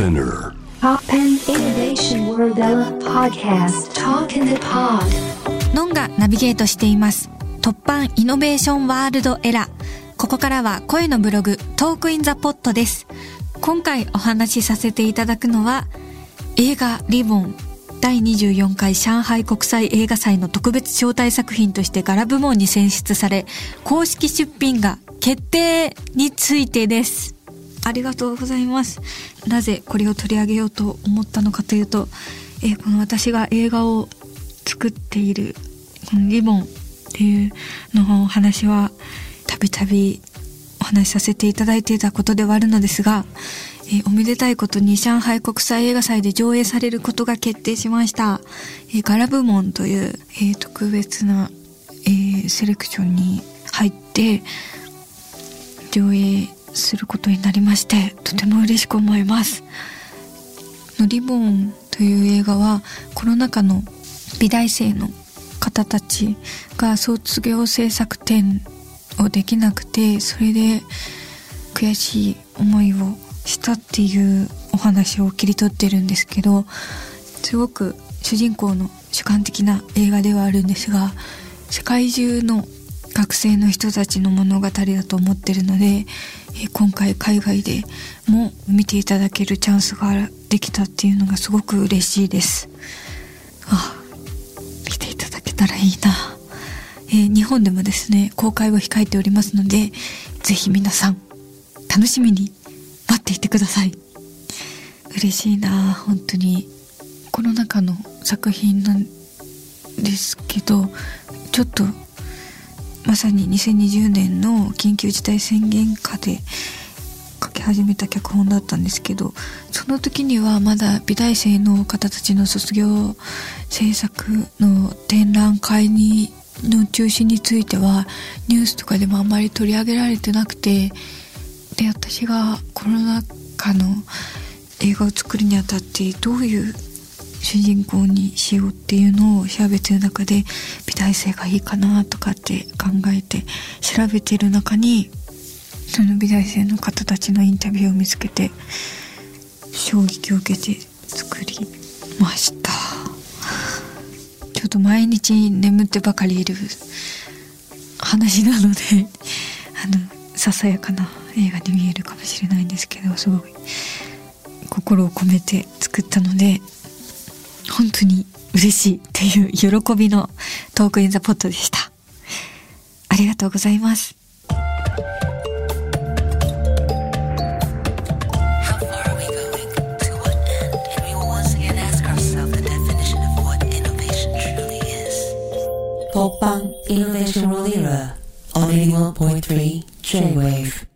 Spinear Toppan Innovation World Podcast Talk in the Pod のんがナビゲートしています。 Toppan Innovation World Era。ここからは声のブログトークインザポットです。今回お話しさせていただくのは映画リボン第24回上海国際映画祭の特別招待作品としてガラ部門に選出され公式出品が決定についてです。ありがとうございます。なぜこれを取り上げようと思ったのかというと、えーこの私が映画を作っているこのリボンっていうのお話はたびたびお話しさせていただいていたことではあるのですが、えーおめでたいことに上海国際映画祭で上映されることが決定しました。えーガラ部門という、えー特別な、えーセレクションに入って上映することになりましてとても嬉しく思います。のリボンという映画はコロナ禍の美大生の方たちが卒業制作展をできなくてそれで悔しい思いをしたっていうお話を切り取ってるんですけどすごく主人公の主観的な映画ではあるんですが世界中の学生の人たちの物語だと思ってるので、え今回海外でも見ていただけるチャンスができたっていうのがすごく嬉しいです。あ見ていただけたらいいな、えー日本でもですね公開を控えておりますのでぜひ皆さん楽しみに待っていてください。嬉しいな本当に。コロナ禍の作品なんですけどちょっとまさに2020年の緊急事態宣言下で書き始めた脚本だったんですけどその時にはまだ美大生の方たちの卒業制作の展覧会にの中止についてはニュースとかでもあんまり取り上げられてなくてで私がコロナ禍の映画を作るにあたってどういう主人公にしようっていうのを調べてる中で美大生がいいかなとかって考えて調べている中にその美大生の方たちのインタビューを見つけて衝撃を受けて作りました。ちょっと毎日眠ってばかりいる話なのであのささやかな映画に見えるかもしれないんですけどすごい心を込めて作ったので本当に嬉しいっていう喜びのトークインザポットでした。ありがとうございます。ポッパンイノベーションロリーラー on 81.3 J-Wave